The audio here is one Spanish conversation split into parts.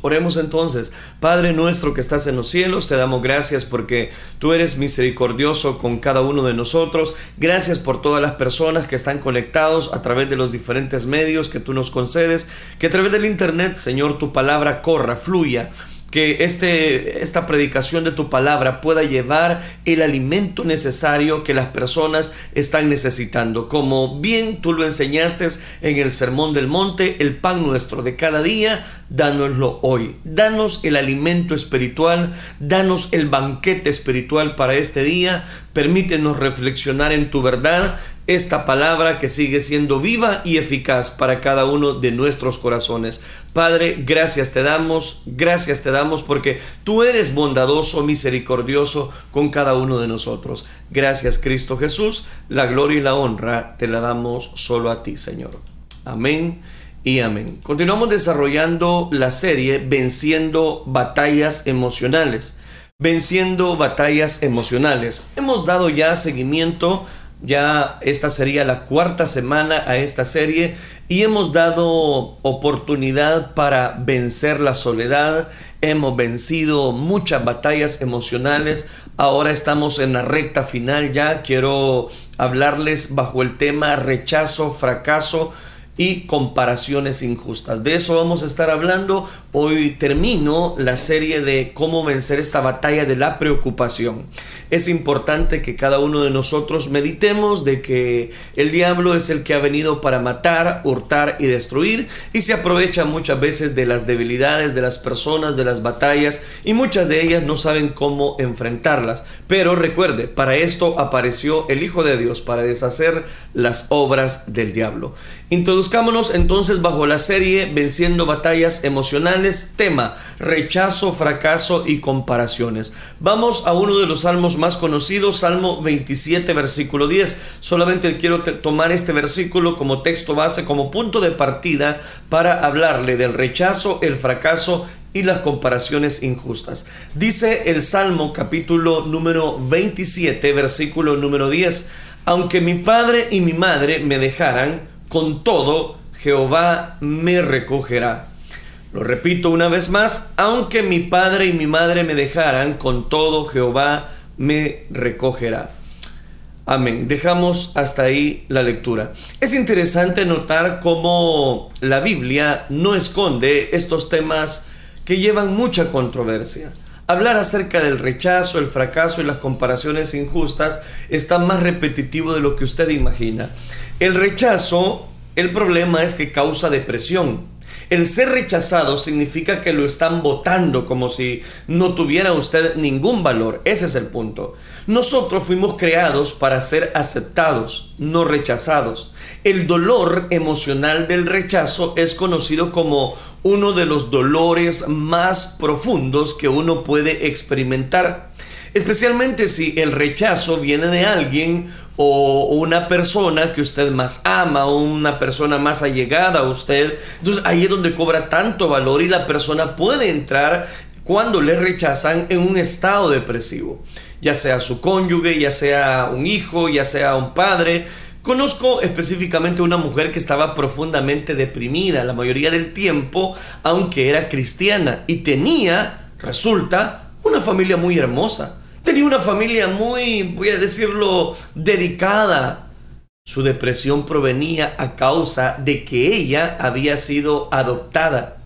Oremos entonces, Padre nuestro que estás en los cielos, te damos gracias porque tú eres misericordioso con cada uno de nosotros. Gracias por todas las personas que están conectados a través de los diferentes medios que tú nos concedes, que a través del Internet, Señor, tu palabra corra, fluya que este, esta predicación de tu palabra pueda llevar el alimento necesario que las personas están necesitando. Como bien tú lo enseñaste en el Sermón del Monte, el pan nuestro de cada día, dánoslo hoy. Danos el alimento espiritual, danos el banquete espiritual para este día. Permítenos reflexionar en tu verdad esta palabra que sigue siendo viva y eficaz para cada uno de nuestros corazones. Padre, gracias te damos, gracias te damos porque tú eres bondadoso, misericordioso con cada uno de nosotros. Gracias Cristo Jesús, la gloria y la honra te la damos solo a ti, Señor. Amén y amén. Continuamos desarrollando la serie Venciendo batallas emocionales. Venciendo batallas emocionales. Hemos dado ya seguimiento ya esta sería la cuarta semana a esta serie y hemos dado oportunidad para vencer la soledad. Hemos vencido muchas batallas emocionales. Ahora estamos en la recta final ya. Quiero hablarles bajo el tema rechazo, fracaso y comparaciones injustas. De eso vamos a estar hablando. Hoy termino la serie de cómo vencer esta batalla de la preocupación. Es importante que cada uno de nosotros meditemos de que el diablo es el que ha venido para matar, hurtar y destruir y se aprovecha muchas veces de las debilidades de las personas, de las batallas y muchas de ellas no saben cómo enfrentarlas. Pero recuerde, para esto apareció el Hijo de Dios, para deshacer las obras del diablo. Introduzcámonos entonces bajo la serie Venciendo batallas emocionales, tema rechazo, fracaso y comparaciones. Vamos a uno de los salmos más conocidos, Salmo 27, versículo 10. Solamente quiero tomar este versículo como texto base, como punto de partida para hablarle del rechazo, el fracaso y las comparaciones injustas. Dice el Salmo capítulo número 27, versículo número 10. Aunque mi padre y mi madre me dejaran, con todo Jehová me recogerá. Lo repito una vez más, aunque mi padre y mi madre me dejaran, con todo Jehová me recogerá. Amén. Dejamos hasta ahí la lectura. Es interesante notar cómo la Biblia no esconde estos temas que llevan mucha controversia. Hablar acerca del rechazo, el fracaso y las comparaciones injustas está más repetitivo de lo que usted imagina. El rechazo, el problema es que causa depresión. El ser rechazado significa que lo están votando como si no tuviera usted ningún valor. Ese es el punto. Nosotros fuimos creados para ser aceptados, no rechazados. El dolor emocional del rechazo es conocido como uno de los dolores más profundos que uno puede experimentar. Especialmente si el rechazo viene de alguien o una persona que usted más ama, o una persona más allegada a usted. Entonces ahí es donde cobra tanto valor y la persona puede entrar cuando le rechazan en un estado depresivo, ya sea su cónyuge, ya sea un hijo, ya sea un padre. Conozco específicamente una mujer que estaba profundamente deprimida la mayoría del tiempo, aunque era cristiana, y tenía, resulta, una familia muy hermosa Tenía una familia muy, voy a decirlo, dedicada. Su depresión provenía a causa de que ella había sido adoptada.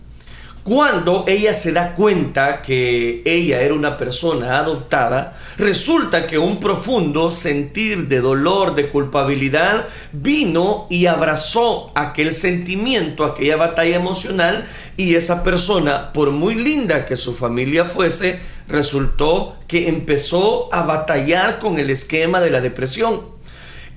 Cuando ella se da cuenta que ella era una persona adoptada, resulta que un profundo sentir de dolor, de culpabilidad, vino y abrazó aquel sentimiento, aquella batalla emocional, y esa persona, por muy linda que su familia fuese, resultó que empezó a batallar con el esquema de la depresión.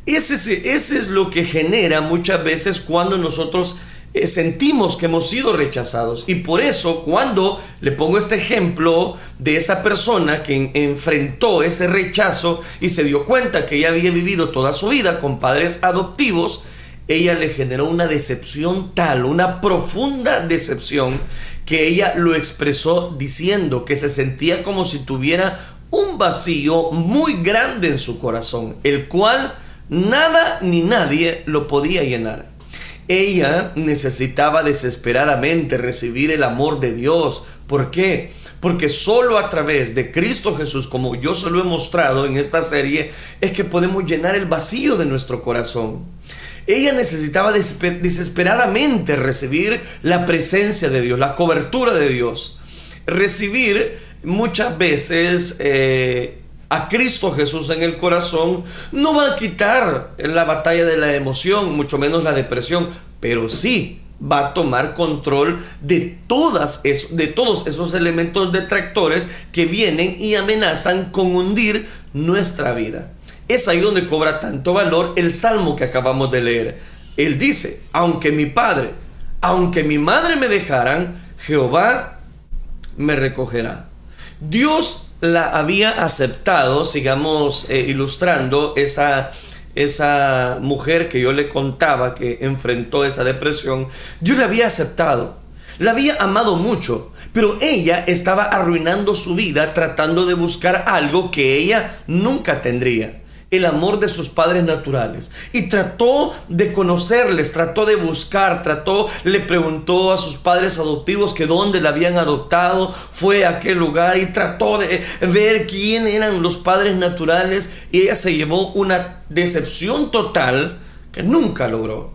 Ese, es lo que genera muchas veces cuando nosotros eh, sentimos que hemos sido rechazados. Y por eso cuando le pongo este ejemplo de esa persona que enfrentó ese rechazo y se dio cuenta que ella había vivido toda su vida con padres adoptivos, ella le generó una decepción tal, una profunda decepción, que ella lo expresó diciendo que se sentía como si tuviera un vacío muy grande en su corazón, el cual nada ni nadie lo podía llenar. Ella necesitaba desesperadamente recibir el amor de Dios. ¿Por qué? Porque solo a través de Cristo Jesús, como yo se lo he mostrado en esta serie, es que podemos llenar el vacío de nuestro corazón. Ella necesitaba desesperadamente recibir la presencia de Dios, la cobertura de Dios. Recibir muchas veces eh, a Cristo Jesús en el corazón no va a quitar la batalla de la emoción, mucho menos la depresión, pero sí va a tomar control de, todas de todos esos elementos detractores que vienen y amenazan con hundir nuestra vida. Es ahí donde cobra tanto valor el salmo que acabamos de leer. Él dice, aunque mi padre, aunque mi madre me dejaran, Jehová me recogerá. Dios la había aceptado, sigamos eh, ilustrando esa esa mujer que yo le contaba que enfrentó esa depresión, yo la había aceptado, la había amado mucho, pero ella estaba arruinando su vida tratando de buscar algo que ella nunca tendría el amor de sus padres naturales y trató de conocerles, trató de buscar, trató, le preguntó a sus padres adoptivos que dónde la habían adoptado, fue a aquel lugar y trató de ver quién eran los padres naturales y ella se llevó una decepción total que nunca logró.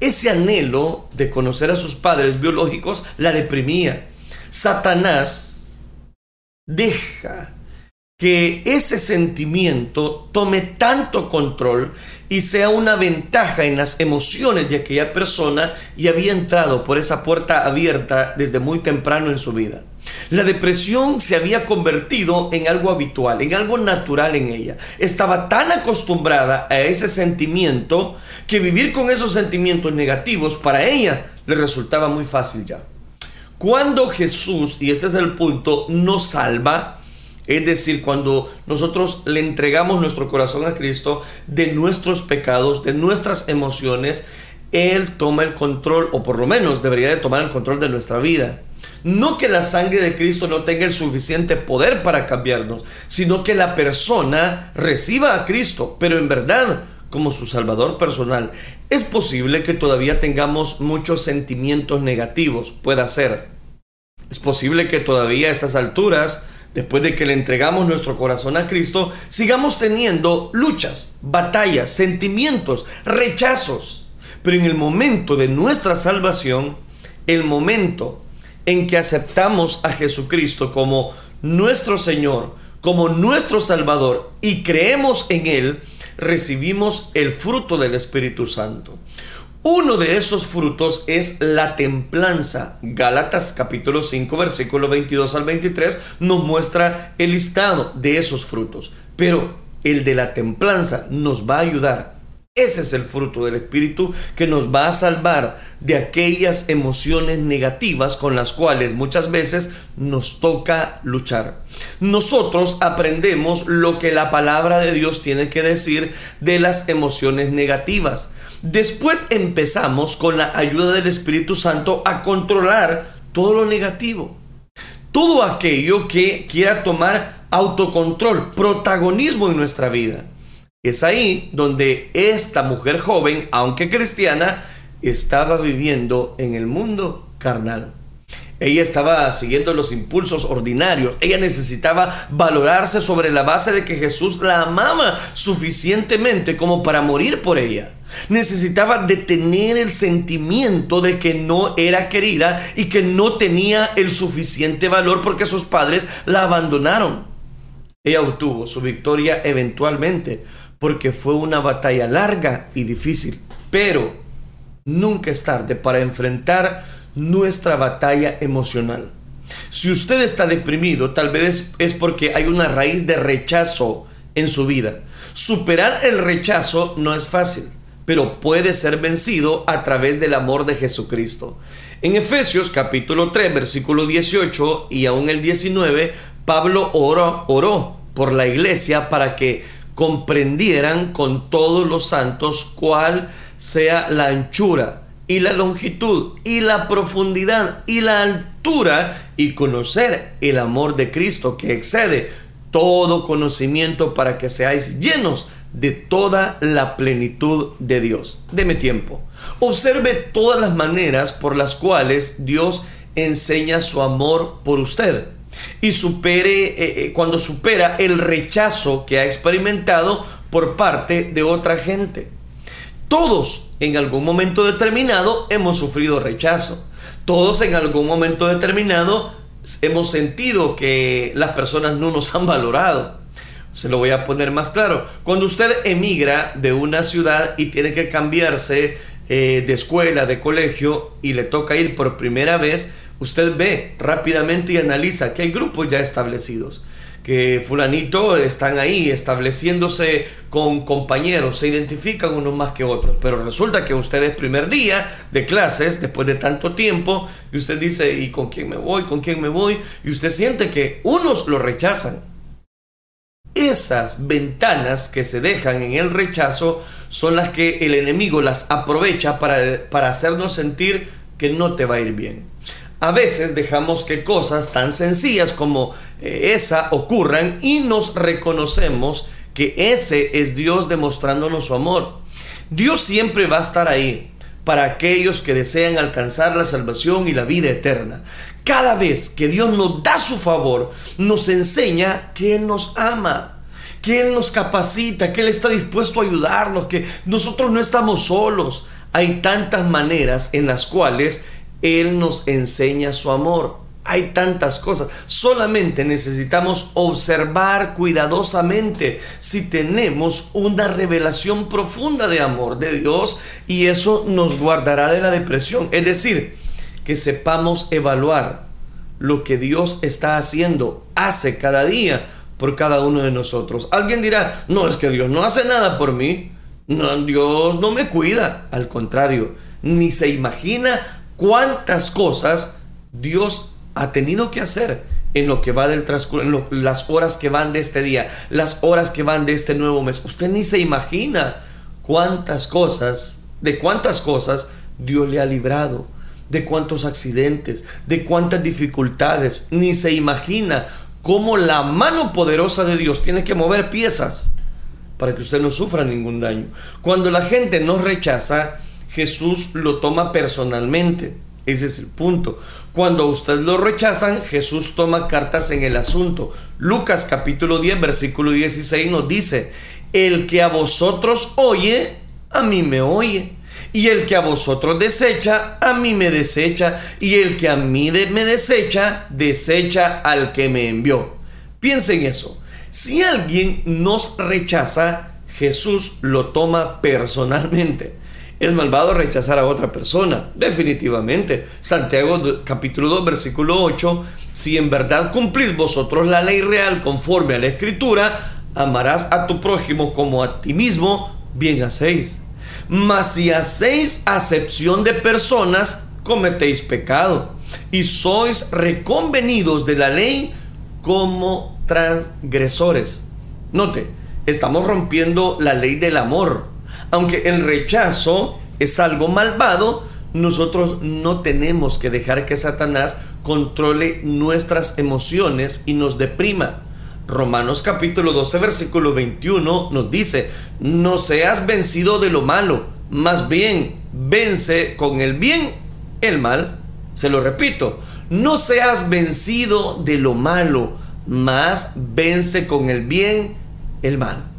Ese anhelo de conocer a sus padres biológicos la deprimía. Satanás deja que ese sentimiento tome tanto control y sea una ventaja en las emociones de aquella persona y había entrado por esa puerta abierta desde muy temprano en su vida. La depresión se había convertido en algo habitual, en algo natural en ella. Estaba tan acostumbrada a ese sentimiento que vivir con esos sentimientos negativos para ella le resultaba muy fácil ya. Cuando Jesús, y este es el punto, nos salva, es decir, cuando nosotros le entregamos nuestro corazón a Cristo de nuestros pecados, de nuestras emociones, Él toma el control, o por lo menos debería de tomar el control de nuestra vida. No que la sangre de Cristo no tenga el suficiente poder para cambiarnos, sino que la persona reciba a Cristo, pero en verdad como su Salvador personal. Es posible que todavía tengamos muchos sentimientos negativos, pueda ser. Es posible que todavía a estas alturas después de que le entregamos nuestro corazón a Cristo, sigamos teniendo luchas, batallas, sentimientos, rechazos. Pero en el momento de nuestra salvación, el momento en que aceptamos a Jesucristo como nuestro Señor, como nuestro Salvador y creemos en Él, recibimos el fruto del Espíritu Santo. Uno de esos frutos es la templanza. Gálatas capítulo 5 versículo 22 al 23 nos muestra el listado de esos frutos. Pero el de la templanza nos va a ayudar. Ese es el fruto del Espíritu que nos va a salvar de aquellas emociones negativas con las cuales muchas veces nos toca luchar. Nosotros aprendemos lo que la palabra de Dios tiene que decir de las emociones negativas. Después empezamos con la ayuda del Espíritu Santo a controlar todo lo negativo. Todo aquello que quiera tomar autocontrol, protagonismo en nuestra vida. Es ahí donde esta mujer joven, aunque cristiana, estaba viviendo en el mundo carnal. Ella estaba siguiendo los impulsos ordinarios. Ella necesitaba valorarse sobre la base de que Jesús la amaba suficientemente como para morir por ella. Necesitaba detener el sentimiento de que no era querida y que no tenía el suficiente valor porque sus padres la abandonaron. Ella obtuvo su victoria eventualmente porque fue una batalla larga y difícil, pero nunca es tarde para enfrentar nuestra batalla emocional. Si usted está deprimido, tal vez es porque hay una raíz de rechazo en su vida. Superar el rechazo no es fácil pero puede ser vencido a través del amor de Jesucristo. En Efesios capítulo 3, versículo 18 y aún el 19, Pablo oró, oró por la iglesia para que comprendieran con todos los santos cuál sea la anchura y la longitud y la profundidad y la altura y conocer el amor de Cristo que excede todo conocimiento para que seáis llenos de toda la plenitud de Dios. Deme tiempo. Observe todas las maneras por las cuales Dios enseña su amor por usted y supere eh, eh, cuando supera el rechazo que ha experimentado por parte de otra gente. Todos en algún momento determinado hemos sufrido rechazo. Todos en algún momento determinado hemos sentido que las personas no nos han valorado. Se lo voy a poner más claro. Cuando usted emigra de una ciudad y tiene que cambiarse eh, de escuela, de colegio y le toca ir por primera vez, usted ve rápidamente y analiza que hay grupos ya establecidos que fulanito están ahí estableciéndose con compañeros, se identifican unos más que otros, pero resulta que usted es primer día de clases después de tanto tiempo y usted dice, ¿y con quién me voy? ¿Con quién me voy? Y usted siente que unos lo rechazan. Esas ventanas que se dejan en el rechazo son las que el enemigo las aprovecha para, para hacernos sentir que no te va a ir bien a veces dejamos que cosas tan sencillas como eh, esa ocurran y nos reconocemos que ese es Dios demostrándonos su amor. Dios siempre va a estar ahí para aquellos que desean alcanzar la salvación y la vida eterna. Cada vez que Dios nos da su favor, nos enseña que Él nos ama, que Él nos capacita, que Él está dispuesto a ayudarnos, que nosotros no estamos solos. Hay tantas maneras en las cuales él nos enseña su amor. Hay tantas cosas. Solamente necesitamos observar cuidadosamente si tenemos una revelación profunda de amor de Dios y eso nos guardará de la depresión. Es decir, que sepamos evaluar lo que Dios está haciendo, hace cada día por cada uno de nosotros. Alguien dirá, no, es que Dios no hace nada por mí. No, Dios no me cuida. Al contrario, ni se imagina cuántas cosas Dios ha tenido que hacer en lo que va del transcurso, en las horas que van de este día, las horas que van de este nuevo mes. Usted ni se imagina cuántas cosas, de cuántas cosas Dios le ha librado, de cuántos accidentes, de cuántas dificultades. Ni se imagina cómo la mano poderosa de Dios tiene que mover piezas para que usted no sufra ningún daño. Cuando la gente nos rechaza, Jesús lo toma personalmente. Ese es el punto. Cuando usted lo rechazan, Jesús toma cartas en el asunto. Lucas capítulo 10, versículo 16 nos dice, el que a vosotros oye, a mí me oye. Y el que a vosotros desecha, a mí me desecha. Y el que a mí me desecha, desecha al que me envió. Piensen eso. Si alguien nos rechaza, Jesús lo toma personalmente. Es malvado rechazar a otra persona, definitivamente. Santiago capítulo 2 versículo 8, si en verdad cumplís vosotros la ley real conforme a la escritura, amarás a tu prójimo como a ti mismo, bien hacéis. Mas si hacéis acepción de personas, cometéis pecado y sois reconvenidos de la ley como transgresores. Note, estamos rompiendo la ley del amor aunque el rechazo es algo malvado, nosotros no tenemos que dejar que Satanás controle nuestras emociones y nos deprima. Romanos capítulo 12 versículo 21 nos dice, no seas vencido de lo malo, más bien vence con el bien el mal. Se lo repito, no seas vencido de lo malo, más vence con el bien el mal.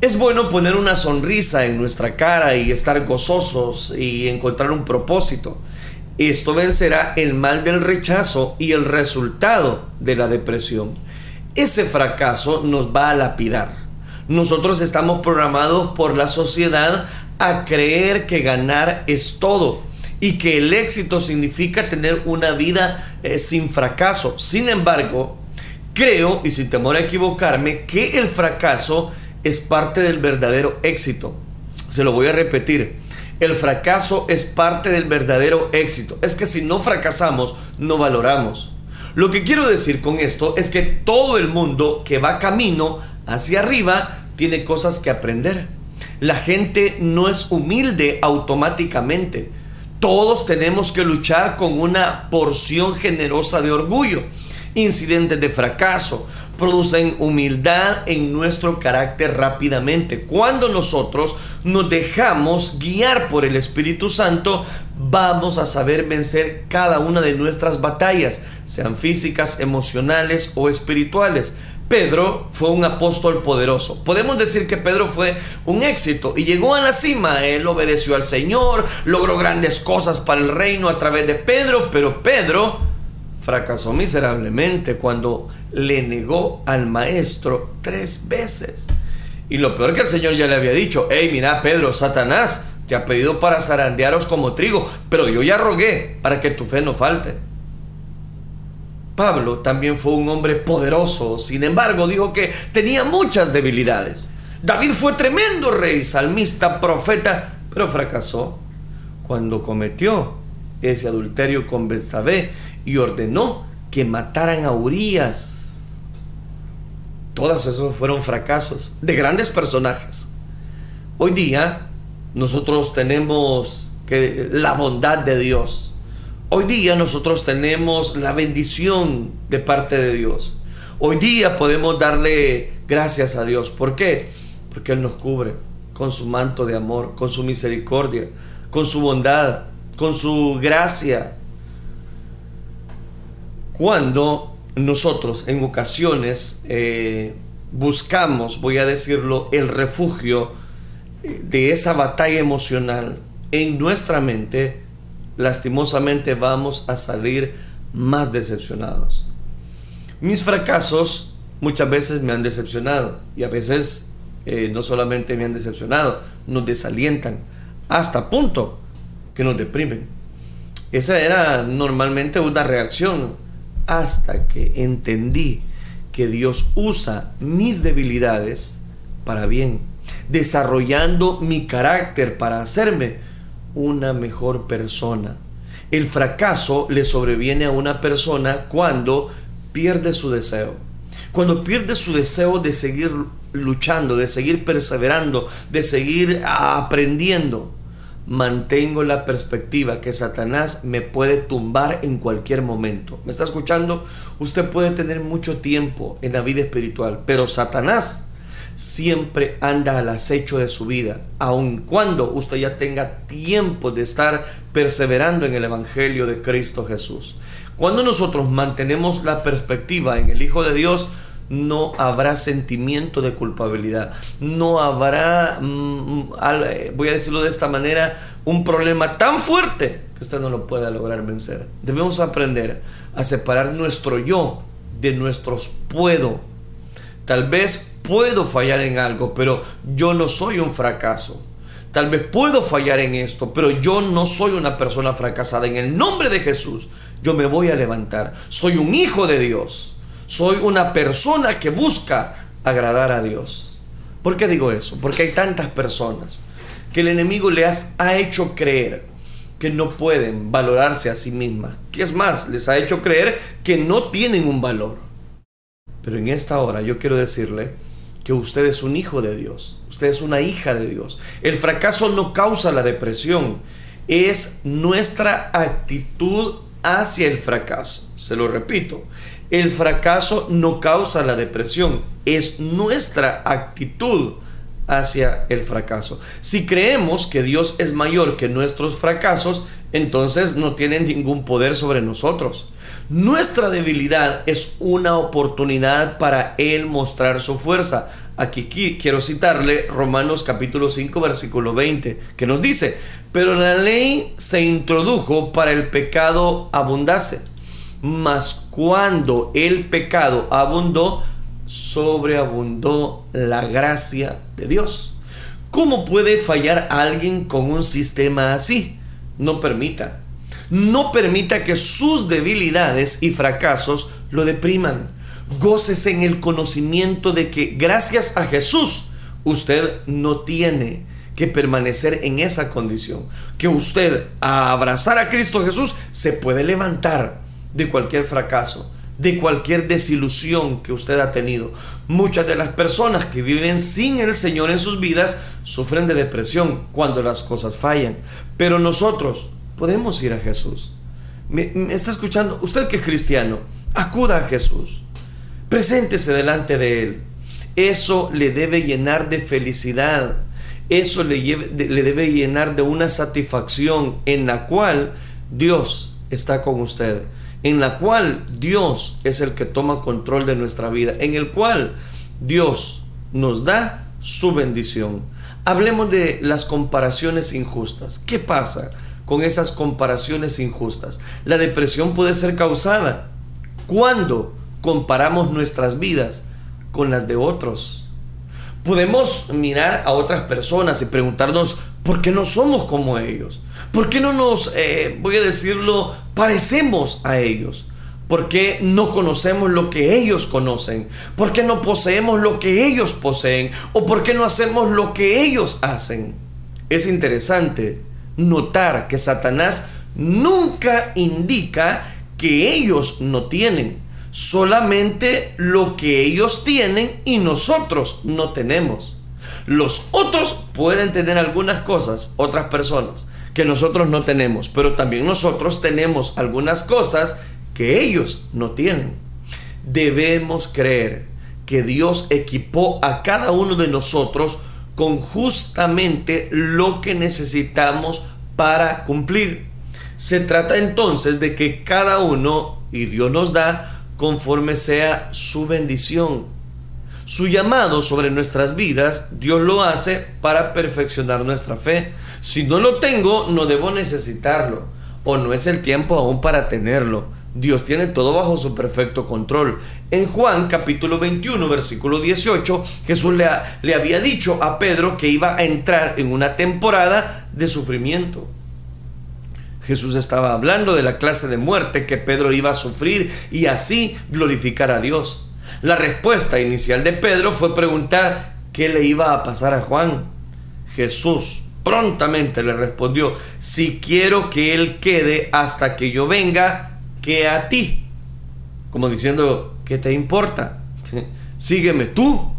Es bueno poner una sonrisa en nuestra cara y estar gozosos y encontrar un propósito. Esto vencerá el mal del rechazo y el resultado de la depresión. Ese fracaso nos va a lapidar. Nosotros estamos programados por la sociedad a creer que ganar es todo y que el éxito significa tener una vida eh, sin fracaso. Sin embargo, creo, y sin temor a equivocarme, que el fracaso es parte del verdadero éxito. Se lo voy a repetir. El fracaso es parte del verdadero éxito. Es que si no fracasamos, no valoramos. Lo que quiero decir con esto es que todo el mundo que va camino hacia arriba tiene cosas que aprender. La gente no es humilde automáticamente. Todos tenemos que luchar con una porción generosa de orgullo, incidentes de fracaso, producen humildad en nuestro carácter rápidamente. Cuando nosotros nos dejamos guiar por el Espíritu Santo, vamos a saber vencer cada una de nuestras batallas, sean físicas, emocionales o espirituales. Pedro fue un apóstol poderoso. Podemos decir que Pedro fue un éxito y llegó a la cima. Él obedeció al Señor, logró grandes cosas para el reino a través de Pedro, pero Pedro fracasó miserablemente cuando le negó al maestro tres veces. Y lo peor que el Señor ya le había dicho, hey, mira Pedro, Satanás te ha pedido para zarandearos como trigo, pero yo ya rogué para que tu fe no falte. Pablo también fue un hombre poderoso, sin embargo dijo que tenía muchas debilidades. David fue tremendo rey, salmista, profeta, pero fracasó cuando cometió ese adulterio con Betsabé y ordenó que mataran a Urias. Todos esos fueron fracasos de grandes personajes. Hoy día nosotros tenemos que la bondad de Dios Hoy día nosotros tenemos la bendición de parte de Dios. Hoy día podemos darle gracias a Dios. ¿Por qué? Porque Él nos cubre con su manto de amor, con su misericordia, con su bondad, con su gracia. Cuando nosotros en ocasiones eh, buscamos, voy a decirlo, el refugio eh, de esa batalla emocional en nuestra mente, lastimosamente vamos a salir más decepcionados. Mis fracasos muchas veces me han decepcionado y a veces eh, no solamente me han decepcionado, nos desalientan hasta punto que nos deprimen. Esa era normalmente una reacción hasta que entendí que Dios usa mis debilidades para bien, desarrollando mi carácter para hacerme una mejor persona. El fracaso le sobreviene a una persona cuando pierde su deseo. Cuando pierde su deseo de seguir luchando, de seguir perseverando, de seguir aprendiendo. Mantengo la perspectiva que Satanás me puede tumbar en cualquier momento. ¿Me está escuchando? Usted puede tener mucho tiempo en la vida espiritual, pero Satanás siempre anda al acecho de su vida, aun cuando usted ya tenga tiempo de estar perseverando en el Evangelio de Cristo Jesús. Cuando nosotros mantenemos la perspectiva en el Hijo de Dios, no habrá sentimiento de culpabilidad, no habrá, mm, eh, voy a decirlo de esta manera, un problema tan fuerte que usted no lo pueda lograr vencer. Debemos aprender a separar nuestro yo de nuestros puedo. Tal vez puedo fallar en algo, pero yo no soy un fracaso. Tal vez puedo fallar en esto, pero yo no soy una persona fracasada. En el nombre de Jesús, yo me voy a levantar. Soy un hijo de Dios. Soy una persona que busca agradar a Dios. ¿Por qué digo eso? Porque hay tantas personas que el enemigo les ha hecho creer que no pueden valorarse a sí mismas. Que es más, les ha hecho creer que no tienen un valor. Pero en esta hora yo quiero decirle que usted es un hijo de Dios, usted es una hija de Dios. El fracaso no causa la depresión, es nuestra actitud hacia el fracaso. Se lo repito, el fracaso no causa la depresión, es nuestra actitud hacia el fracaso. Si creemos que Dios es mayor que nuestros fracasos, entonces no tiene ningún poder sobre nosotros. Nuestra debilidad es una oportunidad para Él mostrar su fuerza. Aquí quiero citarle Romanos capítulo 5 versículo 20, que nos dice, pero la ley se introdujo para el pecado abundase, mas cuando el pecado abundó, sobreabundó la gracia de Dios. ¿Cómo puede fallar alguien con un sistema así? No permita no permita que sus debilidades y fracasos lo depriman. Gócese en el conocimiento de que gracias a Jesús usted no tiene que permanecer en esa condición. Que usted a abrazar a Cristo Jesús se puede levantar de cualquier fracaso, de cualquier desilusión que usted ha tenido. Muchas de las personas que viven sin el Señor en sus vidas sufren de depresión cuando las cosas fallan. Pero nosotros, podemos ir a Jesús. Me, está escuchando, usted que es cristiano, acuda a Jesús. Preséntese delante de Él. Eso le debe llenar de felicidad. Eso le, le debe llenar de una satisfacción en la cual Dios está con usted. En la cual Dios es el que toma control de nuestra vida. En el cual Dios nos da su bendición. Hablemos de las comparaciones injustas. ¿Qué pasa con esas comparaciones injustas? La depresión puede ser causada cuando comparamos nuestras vidas con las de otros. Podemos mirar a otras personas y preguntarnos, ¿por qué no somos como ellos? ¿Por qué no nos, eh, voy a decirlo, parecemos a ellos? ¿Por qué no conocemos lo que ellos conocen? ¿Por qué no poseemos lo que ellos poseen? ¿O por qué no hacemos lo que ellos hacen? Es interesante notar que Satanás nunca indica que ellos no tienen, solamente lo que ellos tienen y nosotros no tenemos. Los otros pueden tener algunas cosas, otras personas, que nosotros no tenemos, pero también nosotros tenemos algunas cosas que ellos no tienen. Debemos creer que Dios equipó a cada uno de nosotros con justamente lo que necesitamos para cumplir. Se trata entonces de que cada uno, y Dios nos da, conforme sea su bendición. Su llamado sobre nuestras vidas, Dios lo hace para perfeccionar nuestra fe. Si no lo tengo, no debo necesitarlo, o no es el tiempo aún para tenerlo. Dios tiene todo bajo su perfecto control. En Juan capítulo 21, versículo 18, Jesús le, le, había dicho a Pedro que iba a entrar en una temporada de sufrimiento. Jesús estaba hablando de la clase de muerte que Pedro iba a sufrir y así glorificar a Dios. La respuesta inicial de Pedro fue preguntar qué le iba a pasar a Juan. Jesús prontamente le respondió, si quiero que él quede hasta que yo venga, que a ti. Como diciendo, ¿qué te importa? Sígueme tú.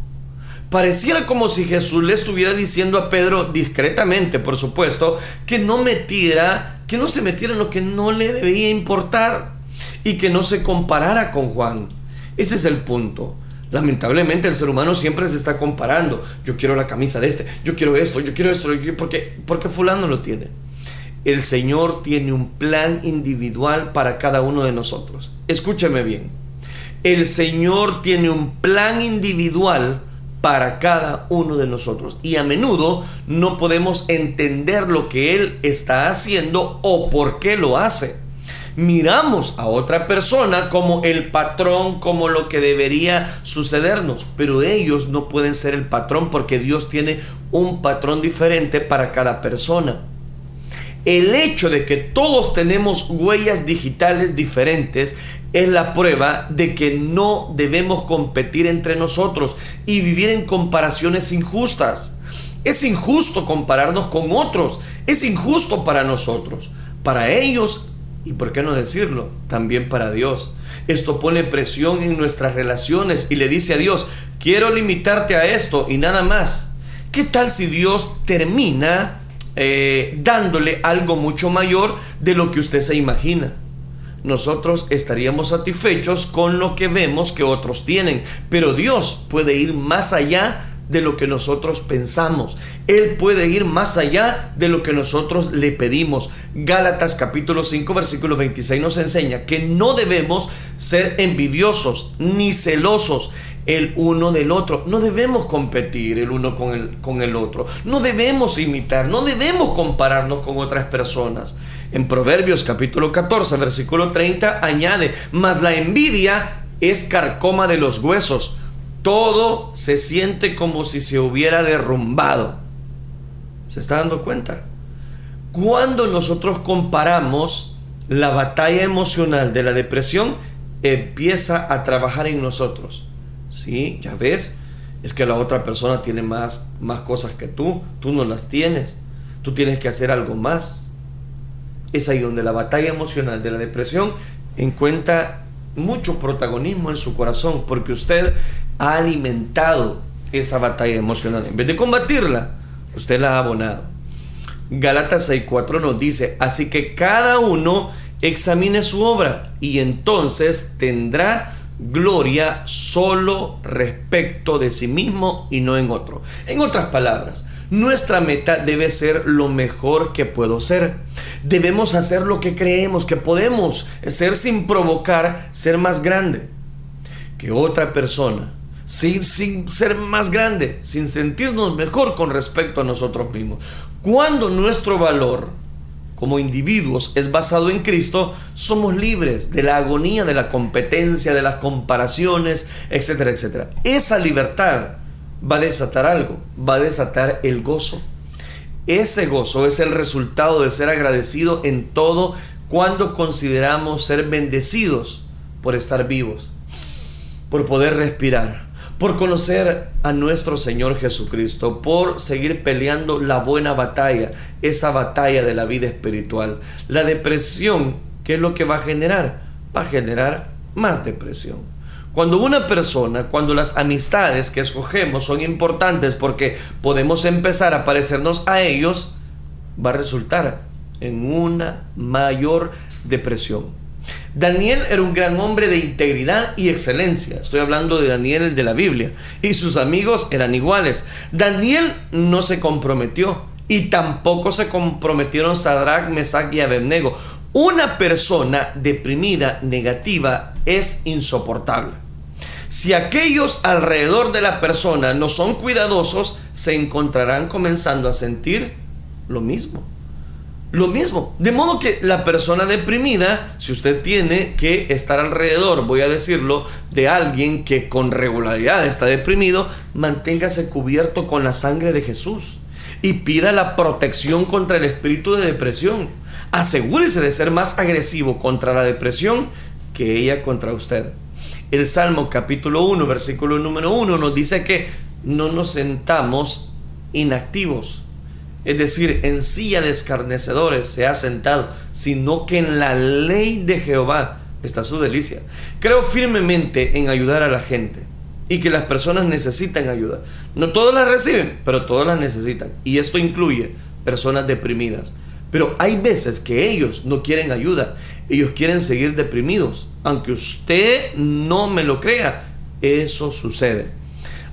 Pareciera como si Jesús le estuviera diciendo a Pedro, discretamente, por supuesto, que no metiera, que no se metiera en lo que no le debía importar y que no se comparara con Juan. Ese es el punto. Lamentablemente el ser humano siempre se está comparando. Yo quiero la camisa de este, yo quiero esto, yo quiero esto, porque, porque fulano lo tiene el Señor tiene un plan individual para cada uno de nosotros. Escúcheme bien. El Señor tiene un plan individual para cada uno de nosotros. Y a menudo no podemos entender lo que Él está haciendo o por qué lo hace. Miramos a otra persona como el patrón, como lo que debería sucedernos, pero ellos no pueden ser el patrón porque Dios tiene un patrón diferente para cada persona. El hecho de que todos tenemos huellas digitales diferentes es la prueba de que no debemos competir entre nosotros y vivir en comparaciones injustas. Es injusto compararnos con otros, es injusto para nosotros, para ellos y, por qué no decirlo, también para Dios. Esto pone presión en nuestras relaciones y le dice a Dios, quiero limitarte a esto y nada más. ¿Qué tal si Dios termina eh, dándole algo mucho mayor de lo que usted se imagina. Nosotros estaríamos satisfechos con lo que vemos que otros tienen, pero Dios puede ir más allá de lo que nosotros pensamos. Él puede ir más allá de lo que nosotros le pedimos. Gálatas capítulo 5 versículo 26 nos enseña que no debemos ser envidiosos ni celosos el uno del otro. No debemos competir el uno con el, con el otro. No debemos imitar, no debemos compararnos con otras personas. En Proverbios capítulo 14, versículo 30 añade, mas la envidia es carcoma de los huesos. Todo se siente como si se hubiera derrumbado. ¿Se está dando cuenta? Cuando nosotros comparamos la batalla emocional de la depresión, empieza a trabajar en nosotros. ¿sí? Ya ves, es que la otra persona tiene más, más cosas que tú, tú no las tienes, tú tienes que hacer algo más. Es ahí donde la batalla emocional de la depresión encuentra mucho protagonismo en su corazón, porque usted ha alimentado esa batalla emocional. En vez de combatirla, usted la ha abonado. Galatas 6:4 nos dice, así que cada uno examine su obra y entonces tendrá gloria solo respecto de sí mismo y no en otro. En otras palabras, nuestra meta debe ser lo mejor que puedo ser. Debemos hacer lo que creemos que podemos ser sin provocar ser más grande que otra persona. Sin, ser más grande, sin sentirnos mejor con respecto a nosotros mismos. Cuando nuestro valor como individuos es basado en Cristo, somos libres de la agonía, de la competencia, de las comparaciones, etcétera, etcétera. Esa libertad va a desatar algo, va a desatar el gozo. Ese gozo es el resultado de ser agradecido en todo cuando consideramos ser bendecidos por estar vivos, por poder respirar, por conocer a nuestro Señor Jesucristo, por seguir peleando la buena batalla, esa batalla de la vida espiritual. La depresión, ¿qué es lo que va a generar? Va a generar más depresión. Cuando una persona, cuando las amistades que escogemos son importantes porque podemos empezar a parecernos a ellos, va a resultar en una mayor depresión. Daniel era un gran hombre de integridad y excelencia. Estoy hablando de Daniel el de la Biblia. Y sus amigos eran iguales. Daniel no se comprometió y tampoco se comprometieron Sadrach, Mesach y Abednego. Una persona deprimida, negativa, es insoportable. Si aquellos alrededor de la persona no son cuidadosos, se encontrarán comenzando a sentir lo mismo lo mismo. De modo que la persona deprimida, si usted tiene que estar alrededor, voy a decirlo, de alguien que con regularidad está deprimido, manténgase cubierto con la sangre de Jesús y pida la protección contra el espíritu de depresión. Asegúrese de ser más agresivo contra la depresión que ella contra usted. El Salmo capítulo 1, versículo número 1 nos dice que no nos sentamos inactivos es decir, en silla de escarnecedores se ha sentado, sino que en la ley de Jehová está su delicia. Creo firmemente en ayudar a la gente y que las personas necesitan ayuda. No todas la reciben, pero todas las necesitan. Y esto incluye personas deprimidas. Pero hay veces que ellos no quieren ayuda, ellos quieren seguir deprimidos. Aunque usted no me lo crea, eso sucede.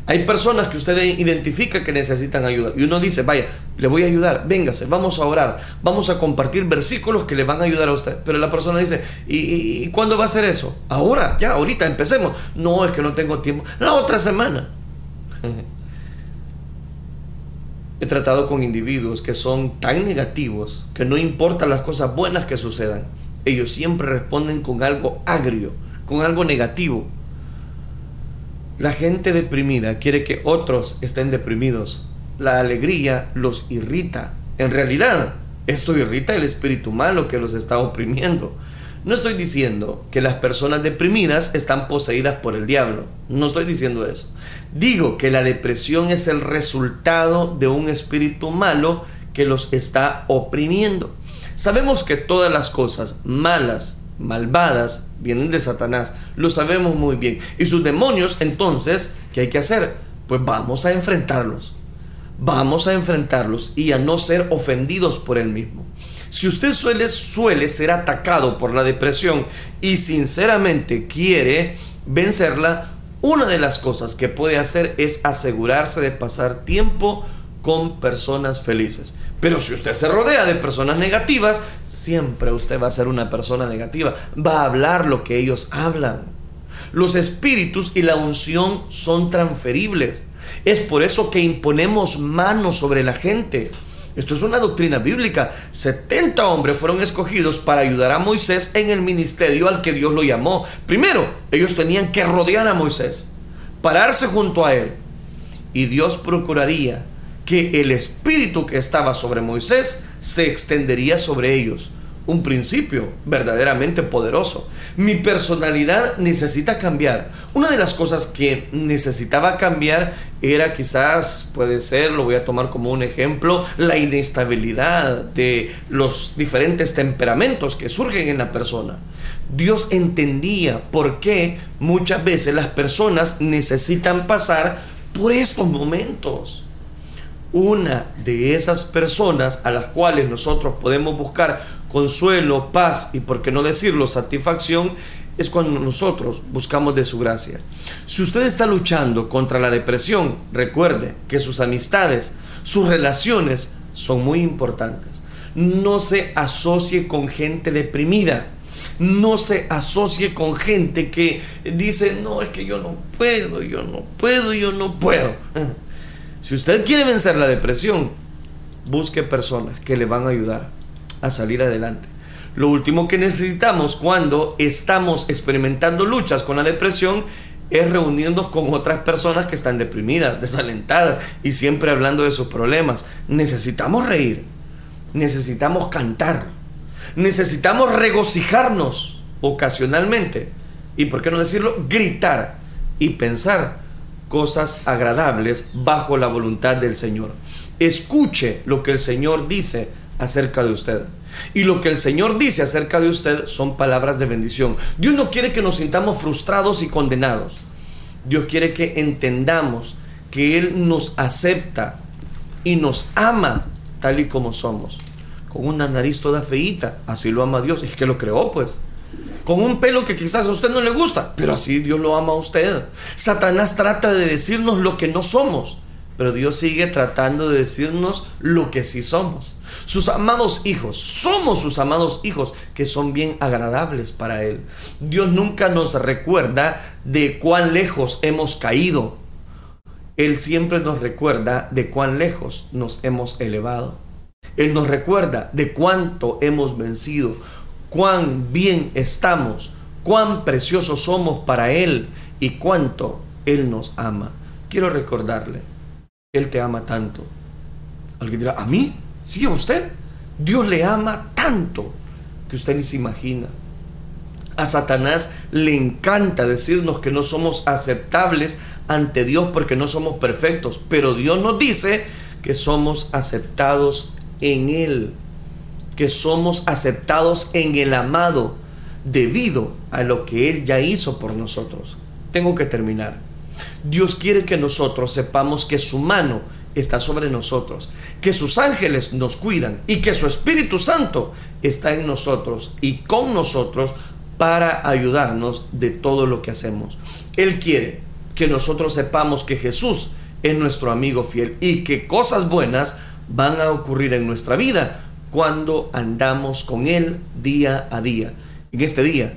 Hay personas que usted identifica que necesitan ayuda y uno dice, vaya, le voy a ayudar, véngase, vamos a orar, vamos a compartir versículos que le van a ayudar a usted. Pero la persona dice, ¿y, cuándo va a ser eso? Ahora, ya, ahorita, empecemos. No, es que no tengo tiempo. La otra semana. He tratado con individuos que son tan negativos que no importan las cosas buenas que sucedan. Ellos siempre responden con algo agrio, con algo negativo. La gente deprimida quiere que otros estén deprimidos. La alegría los irrita. En realidad, esto irrita el espíritu malo que los está oprimiendo. No estoy diciendo que las personas deprimidas están poseídas por el diablo. No estoy diciendo eso. Digo que la depresión es el resultado de un espíritu malo que los está oprimiendo. Sabemos que todas las cosas malas malvadas vienen de Satanás. Lo sabemos muy bien. Y sus demonios, entonces, ¿qué hay que hacer? Pues vamos a enfrentarlos. Vamos a enfrentarlos y a no ser ofendidos por él mismo. Si usted suele, suele ser atacado por la depresión y sinceramente quiere vencerla, una de las cosas que puede hacer es asegurarse de pasar tiempo con personas felices. Pero si usted se rodea de personas negativas, siempre usted va a ser una persona negativa. Va a hablar lo que ellos hablan. Los espíritus y la unción son transferibles. Es por eso que imponemos manos sobre la gente. Esto es una doctrina bíblica. 70 hombres fueron escogidos para ayudar a Moisés en el ministerio al que Dios lo llamó. Primero, ellos tenían que rodear a Moisés, pararse junto a él. Y Dios procuraría que el espíritu que estaba sobre Moisés se extendería sobre ellos. Un principio verdaderamente poderoso. Mi personalidad necesita cambiar. Una de las cosas que necesitaba cambiar era quizás, puede ser, lo voy a tomar como un ejemplo, la inestabilidad de los diferentes temperamentos que surgen en la persona. Dios entendía por qué muchas veces las personas necesitan pasar por estos momentos una de esas personas a las cuales nosotros podemos buscar consuelo, paz y, por qué no decirlo, satisfacción, es cuando nosotros buscamos de su gracia. Si usted está luchando contra la depresión, recuerde que sus amistades, sus relaciones son muy importantes. No se asocie con gente deprimida. No se asocie con gente que dice, no, es que yo no puedo, yo no puedo, yo no puedo. Si usted quiere vencer la depresión, busque personas que le van a ayudar a salir adelante. Lo último que necesitamos cuando estamos experimentando luchas con la depresión es reunirnos con otras personas que están deprimidas, desalentadas y siempre hablando de sus problemas. Necesitamos reír, necesitamos cantar, necesitamos regocijarnos ocasionalmente. Y, por qué no decirlo, gritar y pensar cosas agradables bajo la voluntad del Señor. Escuche lo que el Señor dice acerca de usted. Y lo que el Señor dice acerca de usted son palabras de bendición. Dios no quiere que nos sintamos frustrados y condenados. Dios quiere que entendamos que Él nos acepta y nos ama tal y como somos. Con una nariz toda feíta, así lo ama Dios. Es que lo creó, pues. Con un pelo que quizás a usted no le gusta, pero así Dios lo ama a usted. Satanás trata de decirnos lo que no somos, pero Dios sigue tratando de decirnos lo que sí somos sus amados hijos. Somos sus amados hijos que son bien agradables para Él. Dios nunca nos recuerda de cuán lejos hemos caído. Él siempre nos recuerda de cuán lejos nos hemos elevado. Él nos recuerda de cuánto hemos vencido, cuán bien estamos, cuán preciosos somos para Él y cuánto Él nos ama. Quiero recordarle, Él te ama tanto. Alguien dirá, ¿a mí? ¿Sí a usted? Dios le ama tanto que usted ni se imagina. A Satanás le encanta decirnos que no somos aceptables ante Dios porque no somos perfectos, pero Dios nos dice que somos aceptados en Él, que somos aceptados en el amado debido a lo que Él ya hizo por nosotros. Tengo que terminar. Dios quiere que nosotros sepamos que su mano está sobre nosotros, que sus ángeles nos cuidan y que su Espíritu Santo está en nosotros y con nosotros para ayudarnos de todo lo que hacemos. Él quiere que nosotros sepamos que Jesús es nuestro amigo fiel y que cosas buenas van a ocurrir en nuestra vida cuando andamos con Él día a día. En este día,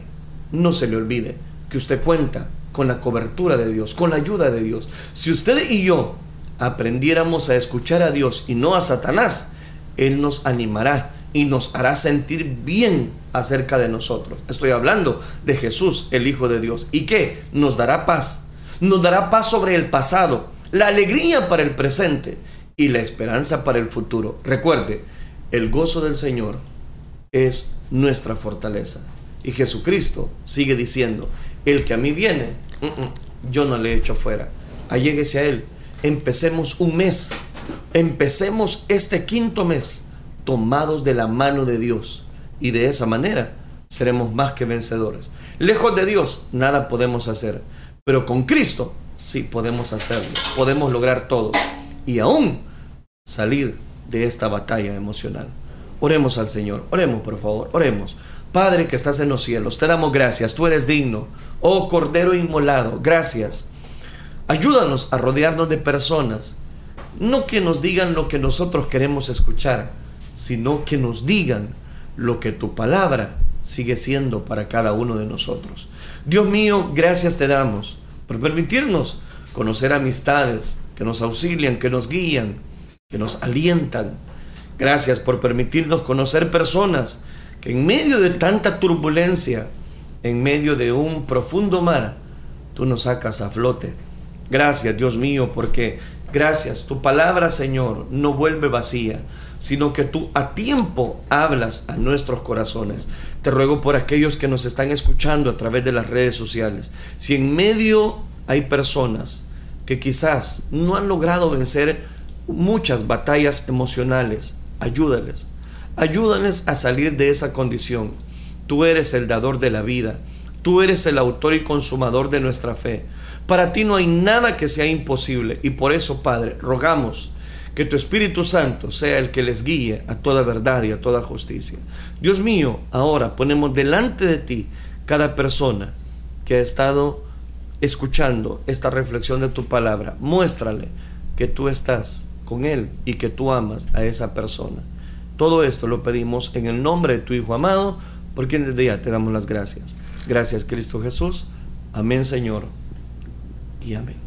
no se le olvide que usted cuenta con la cobertura de Dios, con la ayuda de Dios. Si usted y yo aprendiéramos a escuchar a Dios y no a Satanás, Él nos animará y nos hará sentir bien acerca de nosotros. Estoy hablando de Jesús, el Hijo de Dios. ¿Y qué? Nos dará paz. Nos dará paz sobre el pasado, la alegría para el presente y la esperanza para el futuro. Recuerde, el gozo del Señor es nuestra fortaleza. Y Jesucristo sigue diciendo, el que a mí viene, mm, mm, yo no le echo fuera. Alléguese a Él empecemos un mes, empecemos este quinto mes tomados de la mano de Dios y de esa manera seremos más que vencedores. Lejos de Dios nada podemos hacer, pero con Cristo sí podemos hacerlo, podemos lograr todo y aún salir de esta batalla emocional. Oremos al Señor, oremos por favor, oremos. Padre que estás en los cielos, te damos gracias, tú eres digno. Oh Cordero inmolado, gracias Ayúdanos a rodearnos de personas, no que nos digan lo que nosotros queremos escuchar, sino que nos digan lo que tu palabra sigue siendo para cada uno de nosotros. Dios mío, gracias te damos por permitirnos conocer amistades que nos auxilian, que nos guían, que nos alientan. Gracias por permitirnos conocer personas que en medio de tanta turbulencia, en medio de un profundo mar, tú nos sacas a flote Gracias, Dios mío, porque gracias, tu palabra, Señor, no vuelve vacía, sino que tú a tiempo hablas a nuestros corazones. Te ruego por aquellos que nos están escuchando a través de las redes sociales. Si en medio hay personas que quizás no han logrado vencer muchas batallas emocionales, ayúdales. Ayúdales a salir de esa condición. Tú eres el dador de la vida. Tú eres el autor y consumador de nuestra fe. Para ti no hay nada que sea imposible y por eso, Padre, rogamos que tu Espíritu Santo sea el que les guíe a toda verdad y a toda justicia. Dios mío, ahora ponemos delante de ti cada persona que ha estado escuchando esta reflexión de tu palabra. Muéstrale que tú estás con Él y que tú amas a esa persona. Todo esto lo pedimos en el nombre de tu Hijo amado, por quien desde ya te damos las gracias. Gracias Cristo Jesús. Amén Señor y amén.